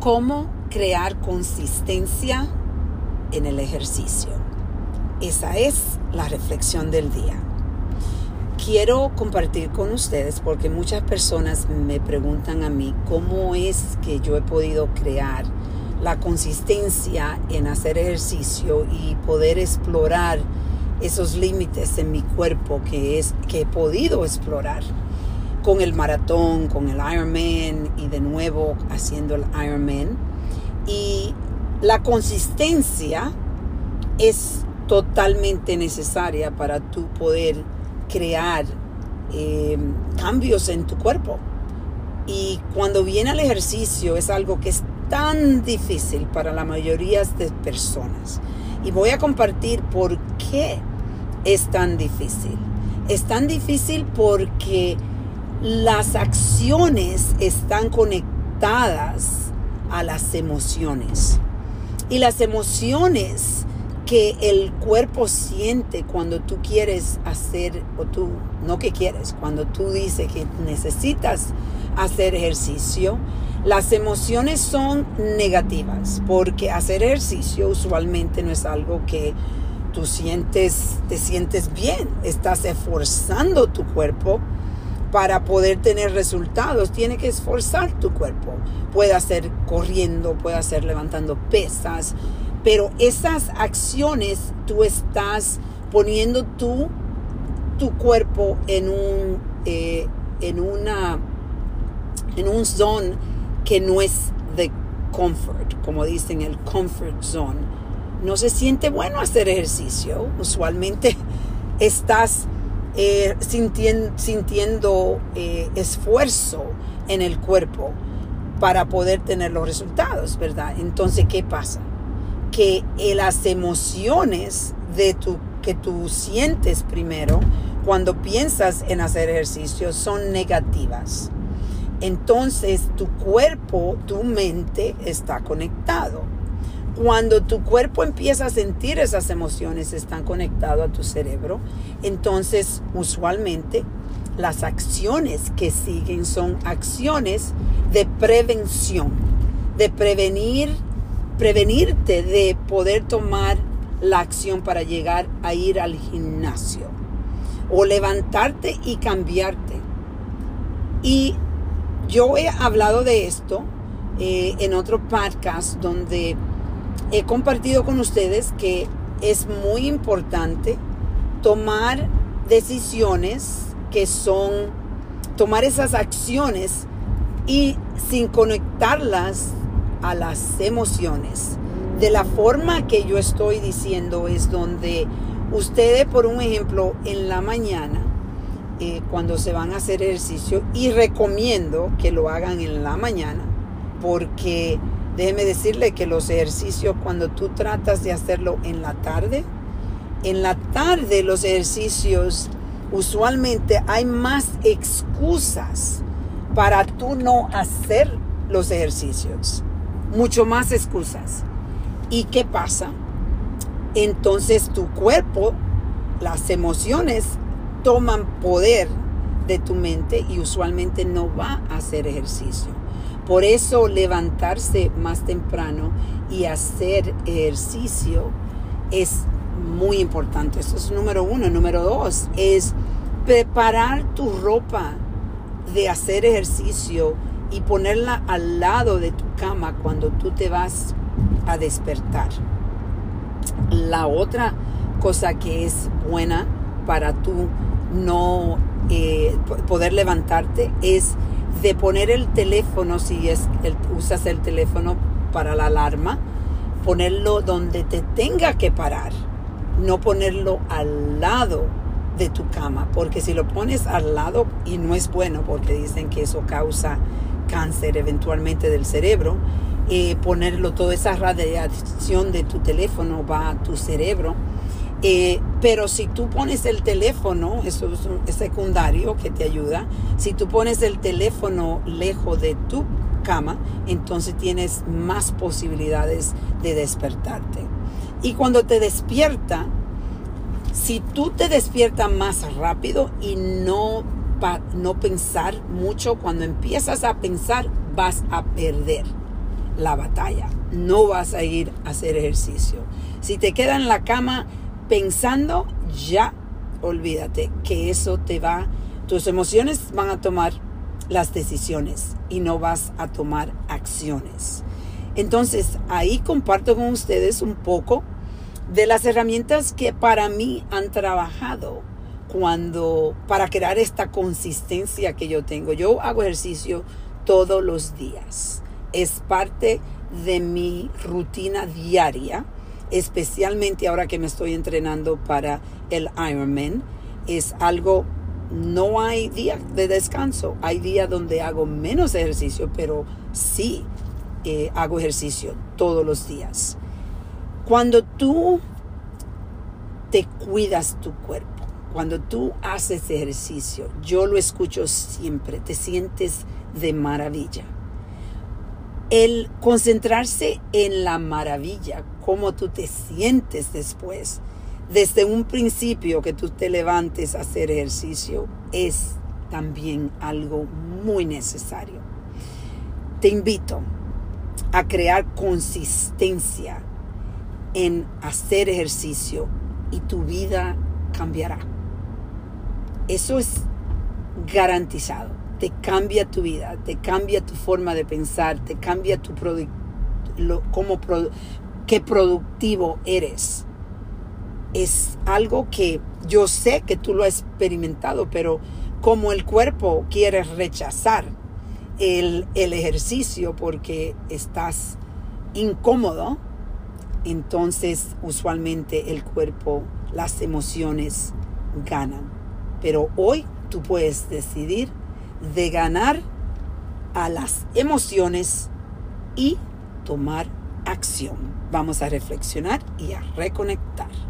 ¿Cómo crear consistencia en el ejercicio? Esa es la reflexión del día. Quiero compartir con ustedes porque muchas personas me preguntan a mí cómo es que yo he podido crear la consistencia en hacer ejercicio y poder explorar esos límites en mi cuerpo que es que he podido explorar con el maratón, con el Ironman y de nuevo haciendo el Ironman. Y la consistencia es totalmente necesaria para tú poder crear eh, cambios en tu cuerpo. Y cuando viene al ejercicio es algo que es tan difícil para la mayoría de personas. Y voy a compartir por qué es tan difícil. Es tan difícil porque las acciones están conectadas a las emociones. Y las emociones que el cuerpo siente cuando tú quieres hacer, o tú, no que quieres, cuando tú dices que necesitas hacer ejercicio, las emociones son negativas, porque hacer ejercicio usualmente no es algo que tú sientes, te sientes bien, estás esforzando tu cuerpo para poder tener resultados, tiene que esforzar tu cuerpo. Puede ser corriendo, puede ser levantando pesas, pero esas acciones tú estás poniendo tú, tu cuerpo en un, eh, en una, en un zone que no es de comfort, como dicen el comfort zone. No se siente bueno hacer ejercicio. Usualmente estás eh, sintiendo, eh, esfuerzo en el cuerpo para poder tener los resultados, ¿verdad? Entonces, ¿qué pasa? Que eh, las emociones de que tú sientes primero cuando piensas en hacer ejercicio son negativas. Entonces tu cuerpo, tu mente está conectado. Cuando tu cuerpo empieza a sentir esas emociones, están conectados a tu cerebro, entonces usualmente las acciones que siguen son acciones de prevención, de prevenir, prevenirte de poder tomar la acción para llegar a ir al gimnasio o levantarte y cambiarte. Y yo he hablado de esto eh, en otro podcast donde he compartido con ustedes que es muy importante tomar decisiones que son, tomar esas acciones y sin conectarlas a las emociones. De la forma que yo estoy diciendo es donde ustedes, por un ejemplo, en la mañana, eh, cuando se van a hacer ejercicio, y recomiendo que lo hagan en la mañana, porque Déjeme decirle que los ejercicios, cuando tú tratas de hacerlo en la tarde, en la tarde los ejercicios, usualmente hay más excusas para tú no hacer los ejercicios. Mucho más excusas. ¿Y qué pasa? Entonces tu cuerpo, las emociones toman poder de tu mente y usualmente no va a hacer ejercicio. Por eso levantarse más temprano y hacer ejercicio es muy importante. Eso es número uno. Número dos es preparar tu ropa de hacer ejercicio y ponerla al lado de tu cama cuando tú te vas a despertar. La otra cosa que es buena para tú no eh, poder levantarte es de poner el teléfono, si es usas el teléfono para la alarma, ponerlo donde te tenga que parar, no ponerlo al lado de tu cama, porque si lo pones al lado, y no es bueno, porque dicen que eso causa cáncer eventualmente del cerebro, eh, ponerlo, toda esa radiación de tu teléfono va a tu cerebro, eh, pero si tú pones el teléfono, eso es, secundario que te ayuda, si tú pones el teléfono lejos de tu cama, entonces tienes más posibilidades de despertarte. Y cuando te despierta, si tú te despiertas más rápido y no, no pensar mucho, cuando empiezas a pensar vas a perder la batalla. No vas a ir a hacer ejercicio. Si te quedas en la cama pensando, ya olvídate que eso te va, tus emociones van a tomar las decisiones y no vas a tomar acciones. Entonces ahí comparto con ustedes un poco de las herramientas que para mí han trabajado cuando para crear esta consistencia que yo tengo. Yo hago ejercicio todos los días. Es parte de mi rutina diaria, especialmente ahora que me estoy entrenando para el Ironman. Es algo, no hay día de descanso. Hay días donde hago menos ejercicio, pero sí eh, hago ejercicio todos los días. Cuando tú te cuidas tu cuerpo, cuando tú haces ejercicio, yo lo escucho siempre, te sientes de maravilla. El concentrarse en la maravilla, cómo tú te sientes después, desde un principio que tú te levantes a hacer ejercicio, es también algo muy necesario. Te invito a crear consistencia en hacer ejercicio y tu vida cambiará. Eso es garantizado. Te cambia tu vida, te cambia tu forma de pensar, te cambia tu cómo qué productivo eres. Es algo que yo sé que tú lo has experimentado, pero como el cuerpo quiere rechazar el, el ejercicio porque estás incómodo, entonces usualmente el cuerpo, las emociones ganan. Pero hoy tú puedes decidir de ganar a las emociones y tomar acción. Vamos a reflexionar y a reconectar.